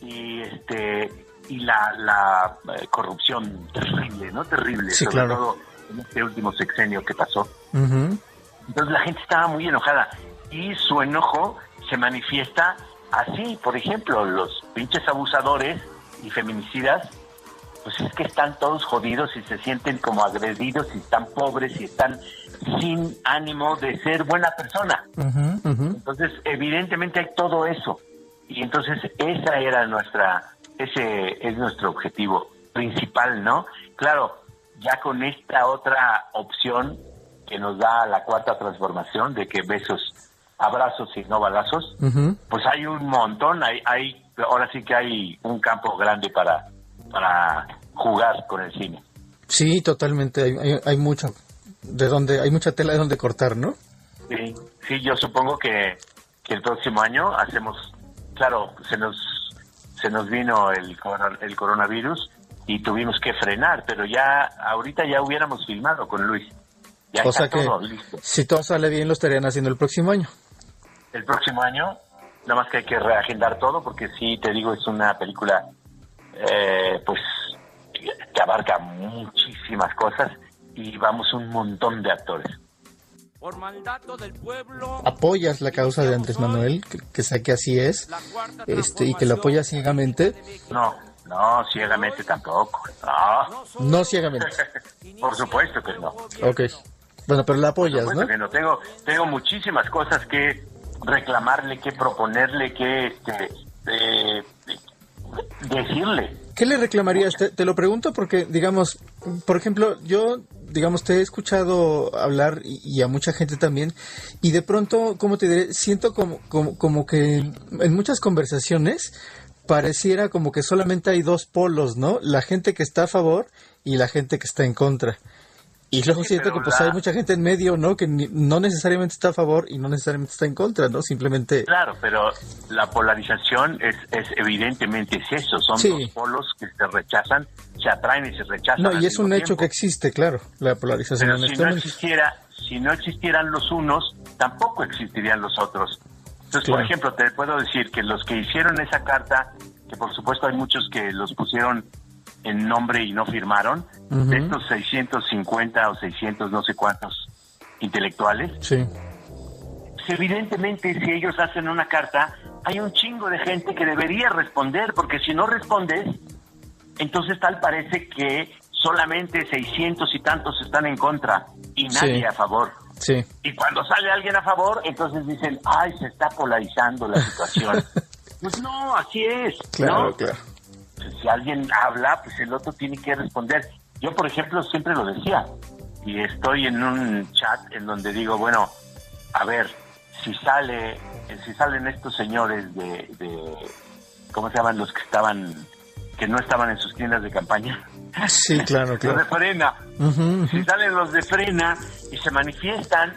y este y la, la eh, corrupción terrible, ¿no? Terrible, sobre todo en este último sexenio que pasó. Entonces la gente estaba muy enojada y su enojo se manifiesta Así, por ejemplo, los pinches abusadores y feminicidas, pues es que están todos jodidos y se sienten como agredidos y están pobres y están sin ánimo de ser buena persona. Entonces, evidentemente hay todo eso. Y entonces esa era nuestra, ese es nuestro objetivo principal, ¿no? Claro, ya con esta otra opción que nos da la cuarta transformación de que besos abrazos y no balazos, pues hay un montón, hay, hay, ahora sí que hay un campo grande para, para jugar con el cine. Sí, totalmente, hay, hay, mucho de donde, hay mucha tela de donde cortar, ¿no? Sí, sí, yo supongo que, que el próximo año hacemos, claro, se nos, se nos vino el, el coronavirus y tuvimos que frenar, pero ya, ahorita ya hubiéramos filmado con Luis. Ya o sea que, si todo sale bien, lo estarían haciendo el próximo año el próximo año nada más que hay que reagendar todo porque sí, te digo, es una película eh, pues que abarca muchísimas cosas y vamos un montón de actores. Por mandato del pueblo. ¿Apoyas la causa de Andrés Manuel? Que, que sé que así es. Este, y que lo apoyas ciegamente. No, no, ciegamente tampoco. No. No ciegamente. Por supuesto que no. Ok. Bueno, pero la apoyas, Por ¿no? que no. Tengo, tengo muchísimas cosas que reclamarle, que proponerle, que este, eh, decirle. ¿Qué le reclamarías? Te, te lo pregunto porque, digamos, por ejemplo, yo, digamos, te he escuchado hablar y, y a mucha gente también, y de pronto, ¿cómo te diré? Siento como, como, como que en muchas conversaciones pareciera como que solamente hay dos polos, ¿no? La gente que está a favor y la gente que está en contra. Y luego Sí, siento que pues la- hay mucha gente en medio, ¿no? Que ni- no necesariamente está a favor y no necesariamente está en contra, ¿no? Simplemente... Claro, pero la polarización es, es evidentemente es eso, son Sí. dos polos que se rechazan, se atraen y se rechazan. No, y es un hecho tiempo. que existe, claro, la polarización Pero en si este no momento. existiera, si no existieran los unos, tampoco existirían los otros. Entonces, Claro. por ejemplo, te puedo decir que los que hicieron esa carta, que por supuesto hay muchos que los pusieron en nombre y no firmaron, Ujú. de estos 650 o 600 no sé cuántos intelectuales, Sí. pues, evidentemente si ellos hacen una carta, hay un chingo de gente que debería responder, porque si no respondes, entonces tal parece que solamente 600 y tantos están en contra y nadie Sí. a favor. Sí. Y cuando sale alguien a favor, entonces dicen, ay, se está polarizando la situación. (laughs) pues no, así es. Claro, ¿no? claro. Pues, si alguien habla, pues el otro tiene que responder. Yo, por ejemplo, siempre lo decía, y estoy en un chat en donde digo, bueno, a ver, si sale, si salen estos señores de, de ¿cómo se llaman los que estaban, que no estaban en sus tiendas de campaña? Sí, claro, (laughs) Los de claro. frena. Si salen los de frena y se manifiestan,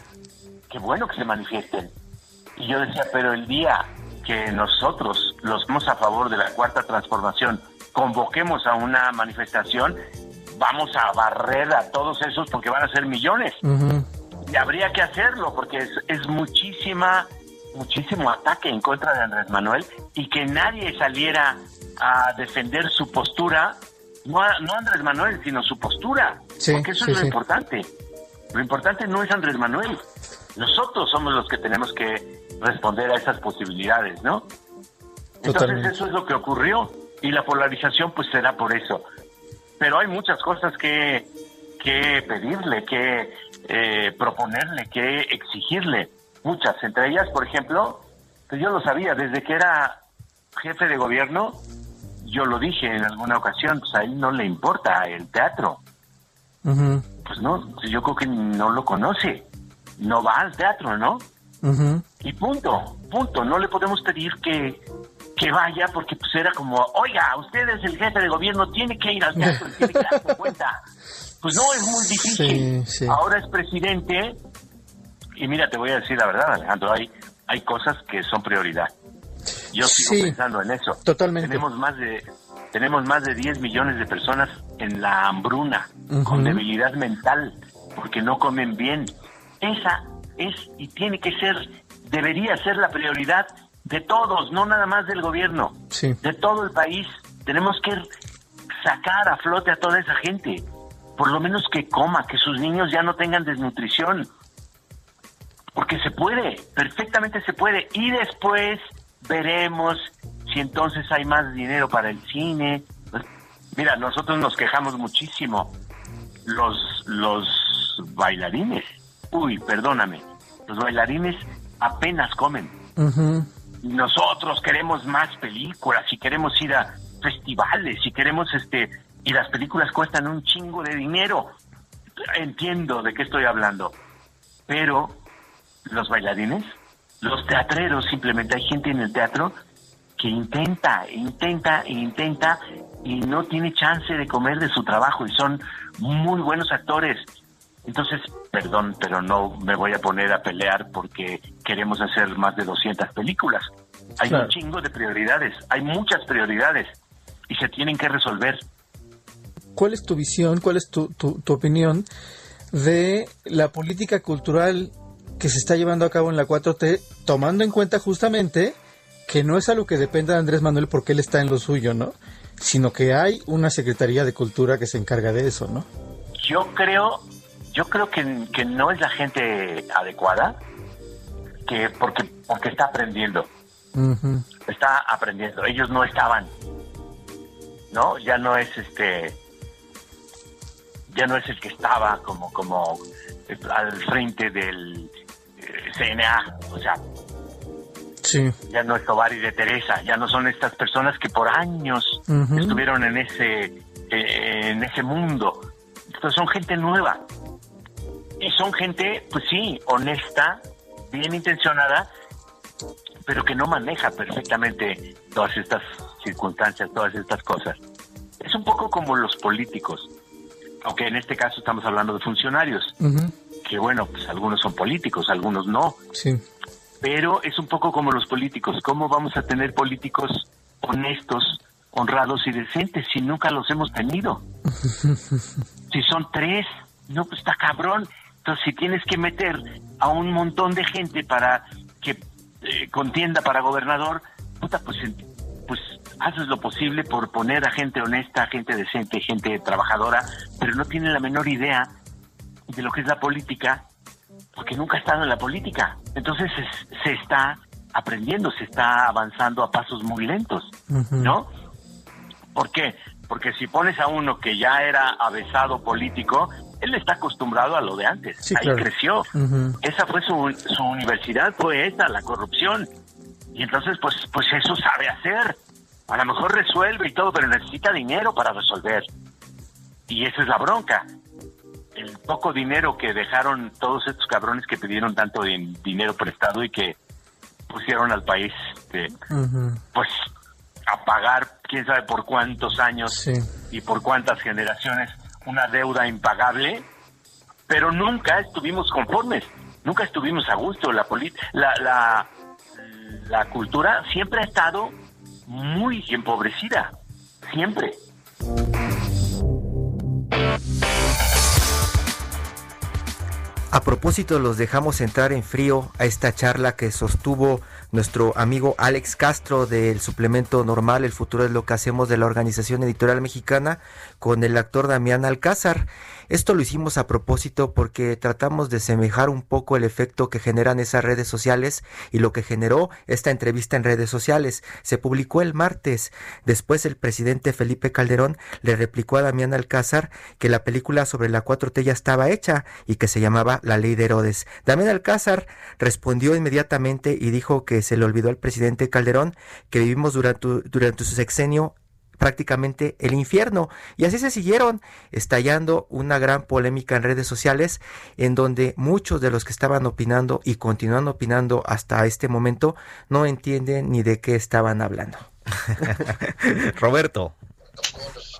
qué bueno que se manifiesten. Y yo decía, pero el día que nosotros, los que a favor de la cuarta transformación, convoquemos a una manifestación, vamos a barrer a todos esos porque van a ser millones. Y habría que hacerlo porque es, es muchísima, muchísimo ataque en contra de Andrés Manuel y que nadie saliera a defender su postura, no, no Andrés Manuel, sino su postura, Sí, porque eso sí, es lo sí. importante. Lo importante no es Andrés Manuel, nosotros somos los que tenemos que responder a esas posibilidades, ¿no? Entonces eso es lo que ocurrió y la polarización pues será por eso. Pero hay muchas cosas que, que pedirle, que eh, proponerle, que exigirle. Muchas. Entre ellas, por ejemplo, pues yo lo sabía, desde que era jefe de gobierno, yo lo dije en alguna ocasión, pues a él no le importa el teatro. Pues no, yo creo que no lo conoce. No va al teatro, ¿no? Y punto, punto. No le podemos pedir que, que vaya porque pues era como, oiga, usted es el jefe de gobierno, tiene que ir al teatro, tiene que darse cuenta. Pues no, es muy difícil. Sí, sí. Ahora es presidente y mira, te voy a decir la verdad, Alejandro, hay, hay cosas que son prioridad. Yo sigo Sí, pensando en eso. totalmente. Tenemos más de tenemos más de 10 millones de personas en la hambruna, con debilidad mental, porque no comen bien. Esa es y tiene que ser, debería ser la prioridad de todos, no nada más del gobierno, Sí. de todo el país. Tenemos que sacar a flote a toda esa gente, por lo menos que coma, que sus niños ya no tengan desnutrición, porque se puede, perfectamente se puede. Y después veremos si entonces hay más dinero para el cine. Pues, Mira, nosotros nos quejamos muchísimo. Los, los bailarines, uy, perdóname, los bailarines apenas comen. Nosotros queremos más películas y queremos ir a festivales y queremos este y las películas cuestan un chingo de dinero. Entiendo de qué estoy hablando. Pero los bailarines, los teatreros, simplemente hay gente en el teatro que intenta, intenta intenta y no tiene chance de comer de su trabajo y son muy buenos actores. Entonces, perdón, pero no me voy a poner a pelear porque queremos hacer más de 200 películas. Hay Claro. un chingo de prioridades, hay muchas prioridades y se tienen que resolver. ¿Cuál es tu visión, cuál es tu, tu, tu opinión de la política cultural que se está llevando a cabo en la 4T, tomando en cuenta justamente que no es algo que dependa de Andrés Manuel porque él está en lo suyo, ¿no? Sino que hay una Secretaría de Cultura que se encarga de eso, ¿no? Yo creo, yo creo que, que no es la gente adecuada, que porque, porque está aprendiendo. Está aprendiendo. Ellos no estaban. ¿No? Ya no es este. Ya no es el que estaba como, como al frente del eh, CNA. O sea, Sí. ya no es Tovari de Teresa, ya no son estas personas que por años estuvieron en ese eh, en ese mundo. Entonces son gente nueva y son gente, pues sí, honesta, bien intencionada, pero que no maneja perfectamente todas estas circunstancias, todas estas cosas. Es un poco como los políticos, aunque en este caso estamos hablando de funcionarios, que bueno, pues algunos son políticos, algunos no Sí. Pero es un poco como los políticos. ¿Cómo vamos a tener políticos honestos, honrados y decentes si nunca los hemos tenido? (laughs) Si son tres, no, pues está cabrón. Entonces, si tienes que meter a un montón de gente para que eh, contienda para gobernador, puta, pues, pues haces lo posible por poner a gente honesta, gente decente, gente trabajadora, pero no tienen la menor idea de lo que es la política porque nunca ha estado en la política. Entonces es- se está aprendiendo, se está avanzando a pasos muy lentos, ¿no? ¿Por qué? Porque si pones a uno que ya era avesado político, él está acostumbrado a lo de antes. Sí, Ahí claro. creció. Esa fue su, su universidad, fue esa, la corrupción. Y entonces, pues, pues eso sabe hacer. A lo mejor resuelve y todo, pero necesita dinero para resolver. Y esa es la bronca. El poco dinero que dejaron todos estos cabrones que pidieron tanto din- dinero prestado y que pusieron al país, este, pues, a pagar quién sabe por cuántos años Sí. y por cuántas generaciones una deuda impagable, pero nunca estuvimos conformes, nunca estuvimos a gusto. La, la, la, la cultura siempre ha estado muy empobrecida, siempre. A propósito, los dejamos entrar en frío a esta charla que sostuvo nuestro amigo Alex Castro del suplemento normal El futuro es lo que hacemos de la Organización Editorial Mexicana con el actor Damián Alcázar. Esto lo hicimos a propósito porque tratamos de semejar un poco el efecto que generan esas redes sociales y lo que generó esta entrevista en redes sociales. Se publicó el martes. Después el presidente Felipe Calderón le replicó a Damián Alcázar que la película sobre la 4T ya estaba hecha y que se llamaba La Ley de Herodes. Damián Alcázar respondió inmediatamente y dijo que se le olvidó al presidente Calderón que vivimos durante, durante su sexenio prácticamente el infierno. Y así se siguieron estallando una gran polémica en redes sociales en donde muchos de los que estaban opinando y continúan opinando hasta este momento no entienden ni de qué estaban hablando. (laughs) Roberto.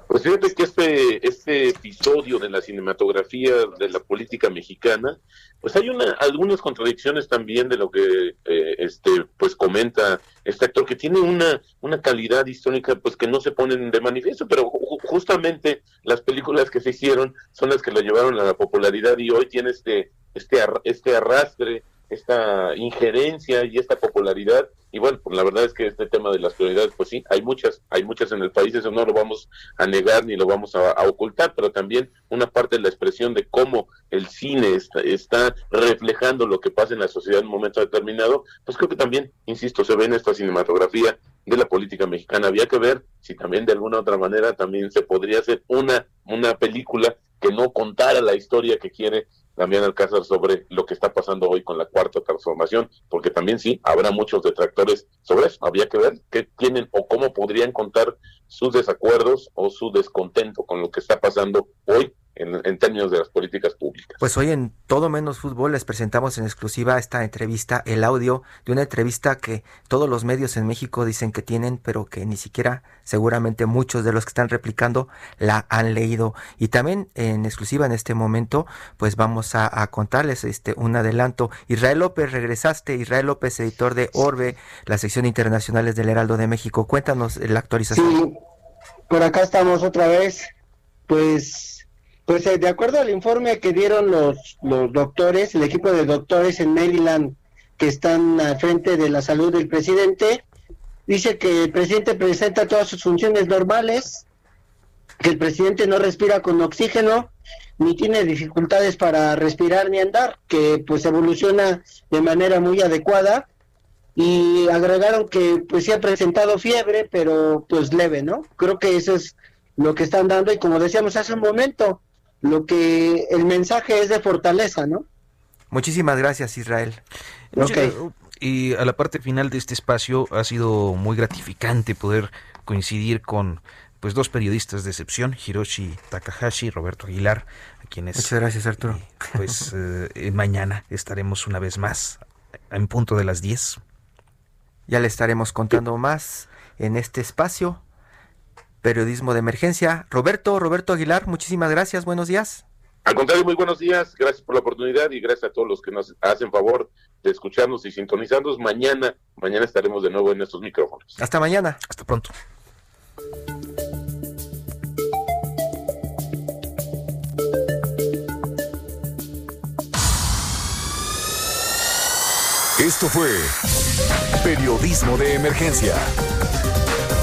Pues fíjate que este, este episodio de la cinematografía de la política mexicana, pues hay una, algunas contradicciones también de lo que eh, este pues comenta este actor, que tiene una, una calidad histórica pues que no se ponen de manifiesto, pero ju- justamente las películas que se hicieron son las que lo llevaron a la popularidad y hoy tiene este, este, ar- este arrastre, esta injerencia y esta popularidad. Y bueno, pues la verdad es que este tema de las prioridades, pues sí, hay muchas, hay muchas en el país, eso no lo vamos a negar ni lo vamos a, a ocultar, pero también una parte de la expresión de cómo el cine está, está reflejando lo que pasa en la sociedad en un momento determinado, pues creo que también, insisto, se ve en esta cinematografía de la política mexicana. Había que ver si también de alguna otra manera también se podría hacer una, una película que no contara la historia que quiere Damián Alcázar sobre lo que está pasando hoy con la cuarta transformación, porque también sí, habrá muchos detractores sobre eso. Había que ver qué tienen o cómo podrían contar sus desacuerdos o su descontento con lo que está pasando hoy en, en términos de las políticas públicas. Pues hoy en Todo Menos Fútbol les presentamos en exclusiva esta entrevista, el audio de una entrevista que todos los medios en México dicen que tienen, pero que ni siquiera seguramente muchos de los que están replicando la han leído. Y también en exclusiva en este momento, pues vamos a, a contarles este un adelanto. Israel López, regresaste, Israel López, editor de Orbe, la sección internacionales del Heraldo de México. Cuéntanos la actualización. Sí, por acá estamos otra vez. Pues, pues eh, de acuerdo al informe que dieron los, los doctores, el equipo de doctores en Maryland que están al frente de la salud del presidente, dice que el presidente presenta todas sus funciones normales, que el presidente no respira con oxígeno, ni tiene dificultades para respirar ni andar, que pues evoluciona de manera muy adecuada y agregaron que pues sí ha presentado fiebre, pero pues leve, ¿no? Creo que eso es lo que están dando y como decíamos hace un momento, lo que el mensaje es de fortaleza, ¿no? Muchísimas gracias, Israel. Y a la parte final de este espacio ha sido muy gratificante poder coincidir con pues dos periodistas de excepción, Hiroshi Takahashi y Roberto Aguilar, a quienes Muchas gracias, Arturo. pues eh, mañana estaremos una vez más en punto de las 10. Ya le estaremos contando más en este espacio. Periodismo de emergencia. Roberto, Roberto Aguilar, muchísimas gracias, buenos días. Al contrario, muy buenos días, gracias por la oportunidad y gracias a todos los que nos hacen favor de escucharnos y sintonizarnos. Mañana, mañana estaremos de nuevo en estos micrófonos. Hasta mañana. Hasta pronto. Esto fue Periodismo de Emergencia,